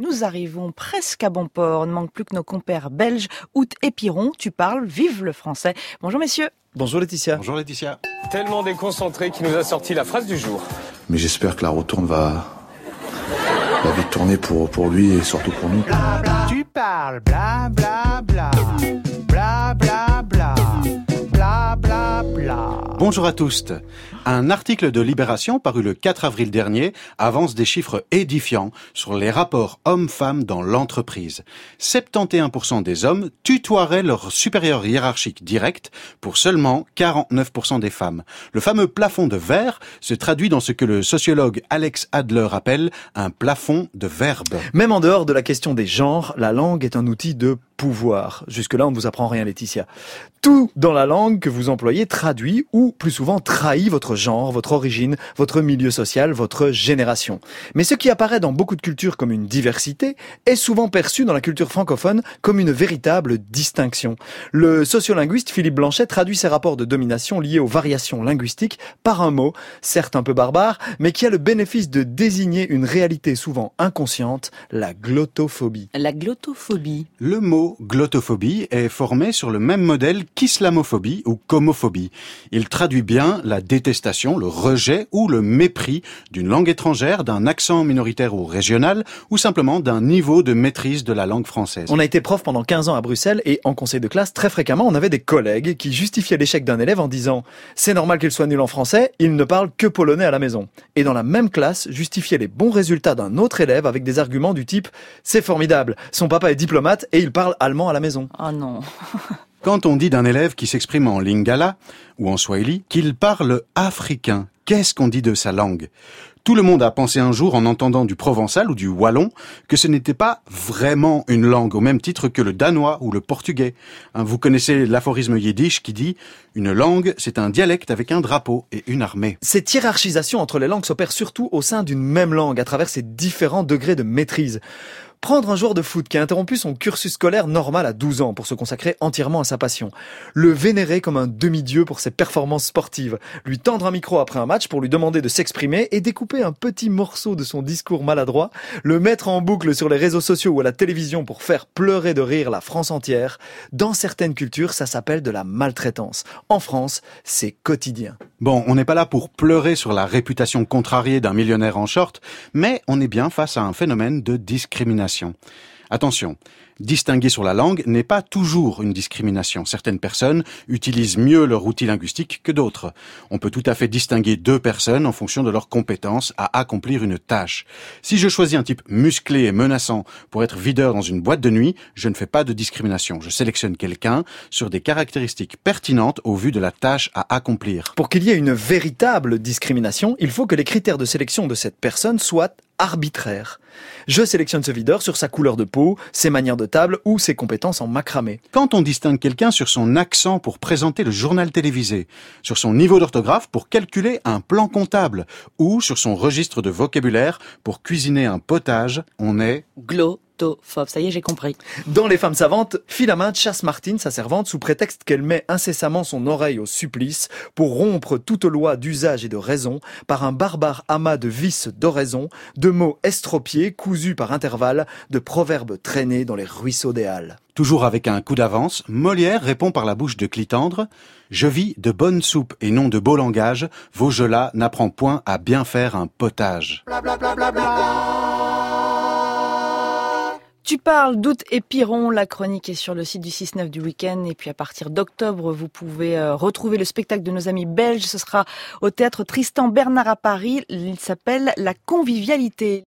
Nous arrivons presque à bon port. Ne manque plus que nos compères belges, Out et Piron. Tu parles, vive le français. Bonjour messieurs. Bonjour Laetitia. Bonjour Laetitia. Tellement déconcentré qui nous a sorti la phrase du jour. Mais j'espère que la retourne va, va vite tourner pour, pour lui et surtout pour nous. Tu parles, bla bla, bla bla bla. Bonjour à tous. Un article de Libération paru le 4 avril dernier avance des chiffres édifiants sur les rapports hommes-femmes dans l'entreprise. 71% des hommes tutoieraient leur supérieur hiérarchique direct pour seulement 49% des femmes. Le fameux plafond de verre se traduit dans ce que le sociologue Alex Adler appelle un plafond de verbes. Même en dehors de la question des genres, la langue est un outil de pouvoir. Jusque-là, on ne vous apprend rien, Laetitia. Tout dans la langue que vous employez traduit ou plus souvent trahit votre genre, votre origine, votre milieu social, votre génération. Mais ce qui apparaît dans beaucoup de cultures comme une diversité est souvent perçu dans la culture francophone comme une véritable distinction. Le sociolinguiste Philippe Blanchet traduit ces rapports de domination liés aux variations linguistiques par un mot, certes un peu barbare, mais qui a le bénéfice de désigner une réalité souvent inconsciente, la glottophobie. La glottophobie. Le mot glottophobie est formé sur le même modèle qu'islamophobie ou comophobie. Il traduit bien la détestation, le rejet ou le mépris d'une langue étrangère, d'un accent minoritaire ou régional, ou simplement d'un niveau de maîtrise de la langue française. On a été prof pendant 15 ans à Bruxelles et en conseil de classe, très fréquemment, on avait des collègues qui justifiaient l'échec d'un élève en disant c'est normal qu'il soit nul en français, il ne parle que polonais à la maison. Et dans la même classe, justifiaient les bons résultats d'un autre élève avec des arguments du type c'est formidable, son papa est diplomate et il parle allemand à la maison. Oh non. Quand on dit d'un élève qui s'exprime en lingala ou en swahili qu'il parle africain, qu'est-ce qu'on dit de sa langue? Tout le monde a pensé un jour en entendant du provençal ou du wallon que ce n'était pas vraiment une langue au même titre que le danois ou le portugais. Hein, Vous connaissez l'aphorisme yiddish qui dit une langue, c'est un dialecte avec un drapeau et une armée. Cette hiérarchisation entre les langues s'opère surtout au sein d'une même langue, à travers ses différents degrés de maîtrise. Prendre un joueur de foot qui a interrompu son cursus scolaire normal à 12 ans pour se consacrer entièrement à sa passion. Le vénérer comme un demi-dieu pour ses performances sportives. Lui tendre un micro après un match pour lui demander de s'exprimer et découper un petit morceau de son discours maladroit. Le mettre en boucle sur les réseaux sociaux ou à la télévision pour faire pleurer de rire la France entière. Dans certaines cultures, ça s'appelle de la maltraitance. En France, c'est quotidien. Bon, on n'est pas là pour pleurer sur la réputation contrariée d'un millionnaire en short, mais on est bien face à un phénomène de discrimination. Attention, distinguer sur la langue n'est pas toujours une discrimination. Certaines personnes utilisent mieux leur outil linguistique que d'autres. On peut tout à fait distinguer deux personnes en fonction de leurs compétences à accomplir une tâche. Si je choisis un type musclé et menaçant pour être videur dans une boîte de nuit, je ne fais pas de discrimination. Je sélectionne quelqu'un sur des caractéristiques pertinentes au vu de la tâche à accomplir. Pour qu'il y ait une véritable discrimination, il faut que les critères de sélection de cette personne soient arbitraires. Je sélectionne ce videur sur sa couleur de peau, ses manières de table ou ses compétences en macramé. Quand on distingue quelqu'un sur son accent pour présenter le journal télévisé, sur son niveau d'orthographe pour calculer un plan comptable, ou sur son registre de vocabulaire pour cuisiner un potage, on est Glottophobe. Ça y est, j'ai compris. Dans Les Femmes Savantes, Philaminte chasse Martine, sa servante, sous prétexte qu'elle met incessamment son oreille au supplice pour rompre toute loi d'usage et de raison par un barbare amas de vices d'oraison, de mots estropiés cousus par intervalles, de proverbes traînés dans les ruisseaux des Halles. Toujours avec un coup d'avance, Molière répond par la bouche de Clitandre Je vis de bonne soupe et non de beau langage, Vaugelas n'apprend point à bien faire un potage. Tu parles d'août et Piron. La chronique est sur le site du 6-9 du week-end. Et puis à partir d'octobre, vous pouvez euh, retrouver le spectacle de nos amis belges. Ce sera au théâtre Tristan Bernard à Paris. Il s'appelle La convivialité.